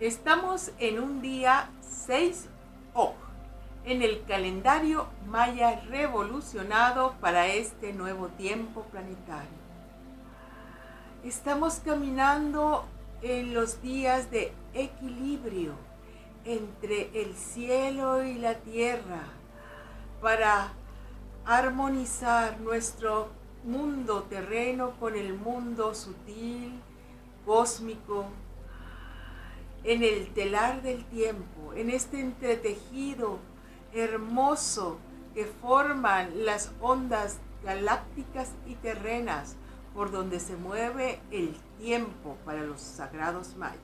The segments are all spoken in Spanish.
Estamos en un día 6 O en el calendario maya revolucionado para este nuevo tiempo planetario. Estamos caminando en los días de equilibrio entre el cielo y la tierra para armonizar nuestro mundo terreno con el mundo sutil, cósmico, en el telar del tiempo, en este entretejido hermoso que forman las ondas galácticas y terrenas por donde se mueve el tiempo para los sagrados mayas.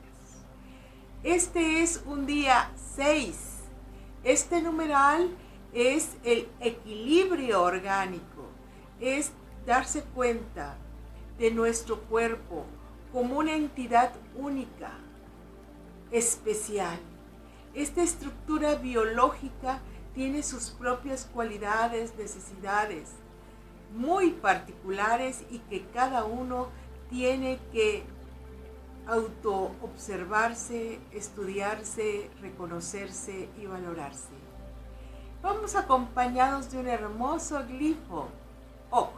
Este es un día 6. Este numeral es el equilibrio orgánico, es darse cuenta de nuestro cuerpo como una entidad única, especial. Esta estructura biológica tiene sus propias cualidades, necesidades muy particulares y que cada uno tiene que auto-observarse, estudiarse, reconocerse y valorarse. Vamos acompañados de un hermoso glifo, O,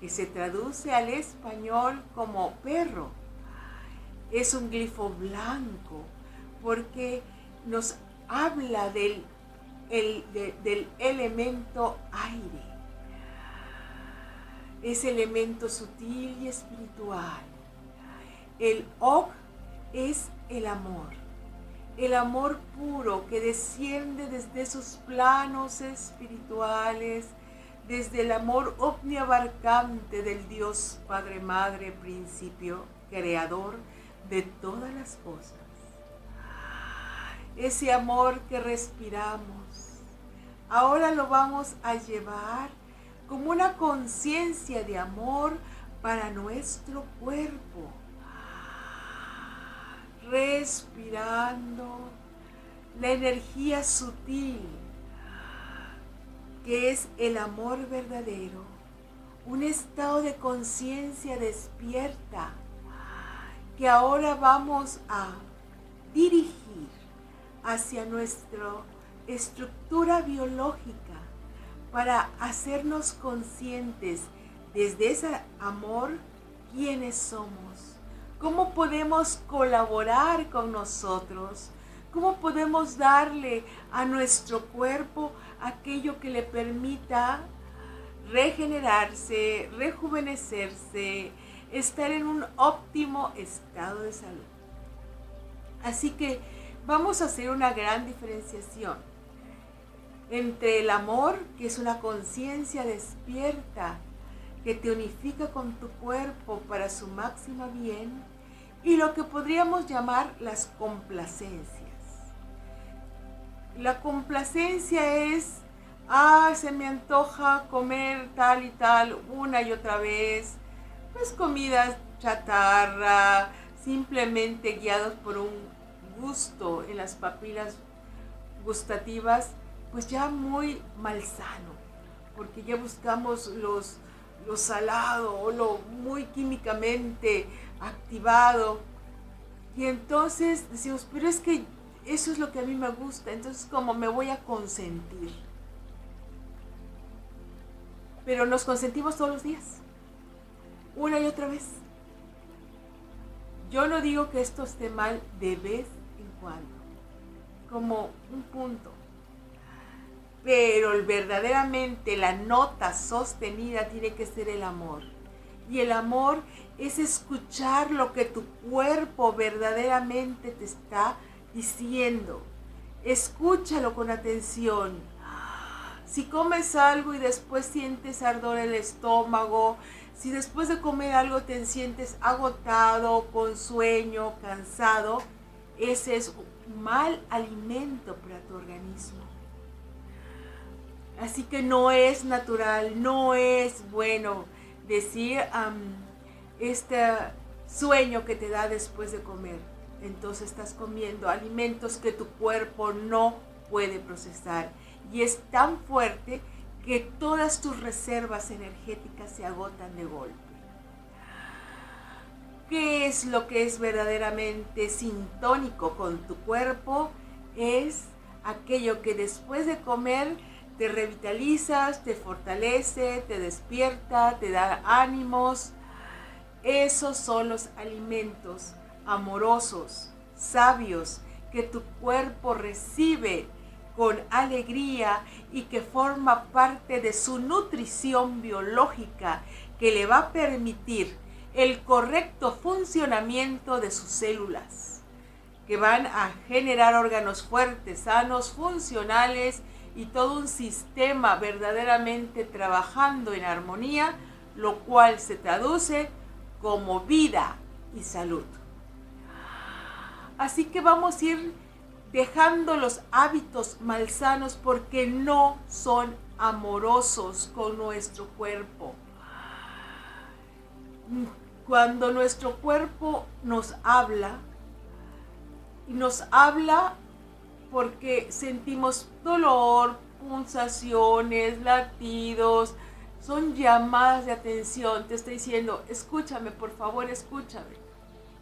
que se traduce al español como perro. Es un glifo blanco porque nos habla del del elemento aire. Es elemento sutil y espiritual. El Ok es el amor. El amor puro que desciende desde esos planos espirituales, desde el amor omniabarcante del Dios Padre, Madre, Principio, Creador de todas las cosas. Ese amor que respiramos ahora lo vamos a llevar como una conciencia de amor para nuestro cuerpo. Respirando la energía sutil que es el amor verdadero, un estado de conciencia despierta que ahora vamos a dirigir hacia nuestro estructura biológica para hacernos conscientes desde ese amor quiénes somos, cómo podemos colaborar con nosotros, cómo podemos darle a nuestro cuerpo aquello que le permita regenerarse, rejuvenecerse, estar en un óptimo estado de salud. Así que vamos a hacer una gran diferenciación entre el amor, que es una conciencia despierta, que te unifica con tu cuerpo para su máxima bien, y lo que podríamos llamar las complacencias. La complacencia es, ah, se me antoja comer tal y tal una y otra vez, pues comida chatarra, simplemente guiados por un gusto en las papilas gustativas, pues ya muy malsano, porque ya buscamos los, lo salado o lo muy químicamente activado. Y entonces decimos, pero es que eso es lo que a mí me gusta, entonces como me voy a consentir. Pero nos consentimos todos los días, una y otra vez. Yo no digo que esto esté mal de vez en cuando, como un punto pero verdaderamente la nota sostenida tiene que ser el amor. Y el amor es escuchar lo que tu cuerpo verdaderamente te está diciendo. Escúchalo con atención. Si comes algo y después sientes ardor en el estómago, si después de comer algo te sientes agotado, con sueño, cansado, ese es un mal alimento para tu organismo. Así que no es natural, no es bueno decir este sueño que te da después de comer. Entonces estás comiendo alimentos que tu cuerpo no puede procesar. Y es tan fuerte que todas tus reservas energéticas se agotan de golpe. ¿Qué es lo que es verdaderamente sintónico con tu cuerpo? Es aquello que después de comer te revitalizas, te fortalece, te despierta, te da ánimos. Esos son los alimentos amorosos, sabios, que tu cuerpo recibe con alegría y que forma parte de su nutrición biológica que le va a permitir el correcto funcionamiento de sus células, que van a generar órganos fuertes, sanos, funcionales y todo un sistema verdaderamente trabajando en armonía, lo cual se traduce como vida y salud. Así que vamos a ir dejando los hábitos malsanos porque no son amorosos con nuestro cuerpo. Cuando nuestro cuerpo nos habla, y nos habla porque sentimos dolor, pulsaciones, latidos, son llamadas de atención, te está diciendo, escúchame, por favor, escúchame.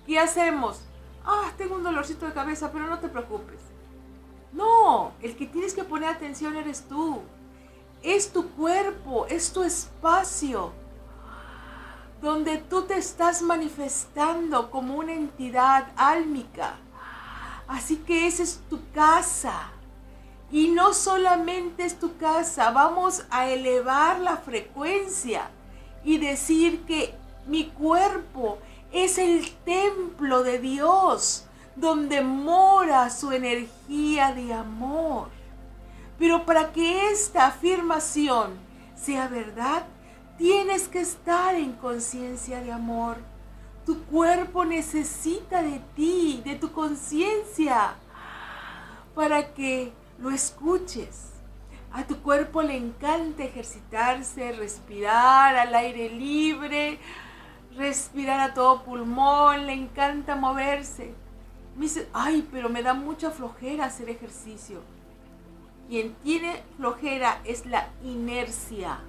¿Qué hacemos? Ah, tengo un dolorcito de cabeza, pero no te preocupes. No, el que tienes que poner atención eres tú. Es tu cuerpo, es tu espacio, donde tú te estás manifestando como una entidad álmica. Así que esa es tu casa. Y no solamente es tu casa, vamos a elevar la frecuencia y decir que mi cuerpo es el templo de Dios donde mora su energía de amor. Pero para que esta afirmación sea verdad, tienes que estar en conciencia de amor. Tu cuerpo necesita de ti, de tu conciencia, para que lo escuches. A tu cuerpo le encanta ejercitarse, respirar al aire libre, respirar a todo pulmón, le encanta moverse. Me dice, ay, pero me da mucha flojera hacer ejercicio. Quien tiene flojera es la inercia,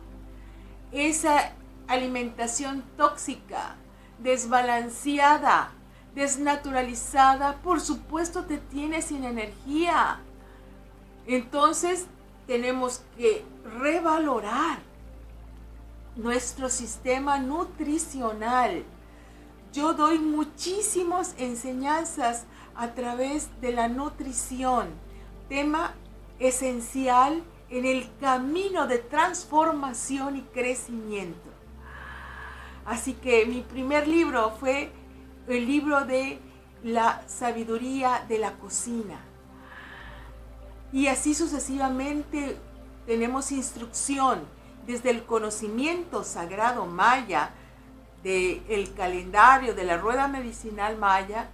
esa alimentación tóxica, desbalanceada, desnaturalizada, por supuesto te tiene sin energía. Entonces tenemos que revalorar nuestro sistema nutricional. Yo doy muchísimas enseñanzas a través de la nutrición, tema esencial en el camino de transformación y crecimiento. Así que mi primer libro fue el libro de la sabiduría de la cocina. Y así sucesivamente tenemos instrucción desde el conocimiento sagrado maya, del calendario de la rueda medicinal maya,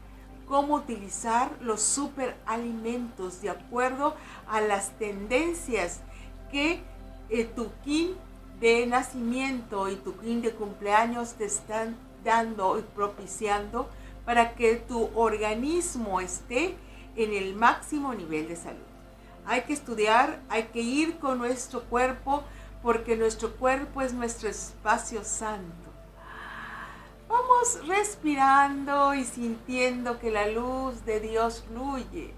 cómo utilizar los superalimentos de acuerdo a las tendencias que tu kin de nacimiento y tu kin de cumpleaños te están dando y propiciando para que tu organismo esté en el máximo nivel de salud. Hay que estudiar, hay que ir con nuestro cuerpo porque nuestro cuerpo es nuestro espacio santo. Vamos respirando y sintiendo que la luz de Dios fluye,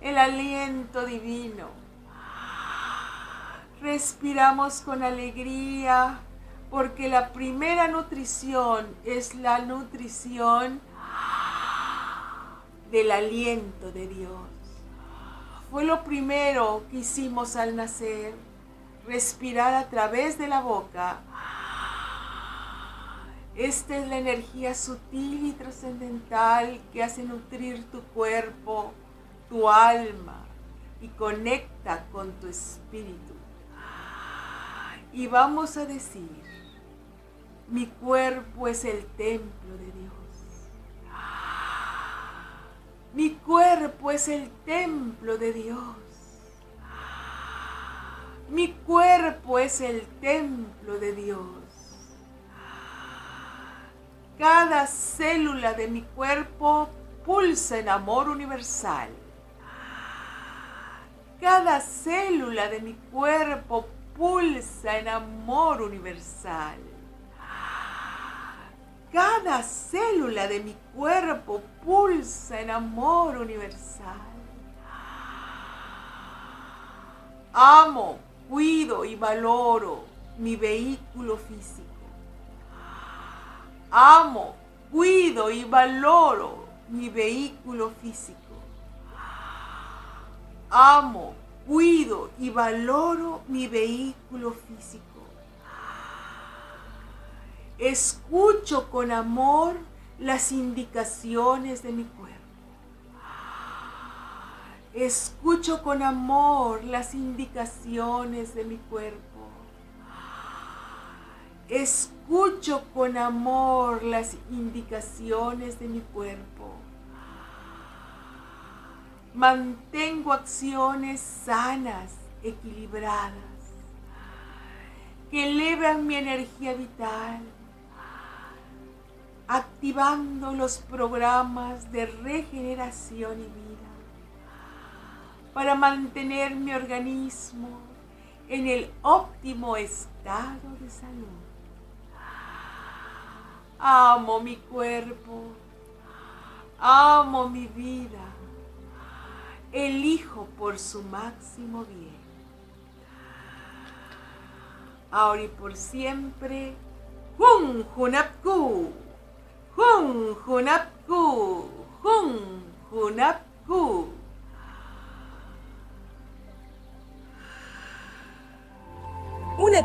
el aliento divino. Respiramos con alegría porque la primera nutrición es la nutrición del aliento de Dios. Fue lo primero que hicimos al nacer respirar a través de la boca. Esta es la energía sutil y trascendental que hace nutrir tu cuerpo, tu alma y conecta con tu espíritu. Y vamos a decir, mi cuerpo es el templo de Dios. Mi cuerpo es el templo de Dios. Mi cuerpo es el templo de Dios. Cada célula de mi cuerpo pulsa en amor universal. Cada célula de mi cuerpo pulsa en amor universal. cada célula de mi cuerpo pulsa en amor universal. Amo, cuido y valoro mi vehículo físico. Amo, cuido y valoro mi vehículo físico. Amo, cuido y valoro mi vehículo físico. Escucho con amor las indicaciones de mi cuerpo. Escucho con amor las indicaciones de mi cuerpo. Escucho con amor las indicaciones de mi cuerpo. Mantengo acciones sanas, equilibradas, que elevan mi energía vital, activando los programas de regeneración y vida para mantener mi organismo en el óptimo estado de salud. Amo mi cuerpo, amo mi vida, elijo por su máximo bien. Ahora y por siempre, Hun Hunapku, Hun Hunapku, Hun Hunapku.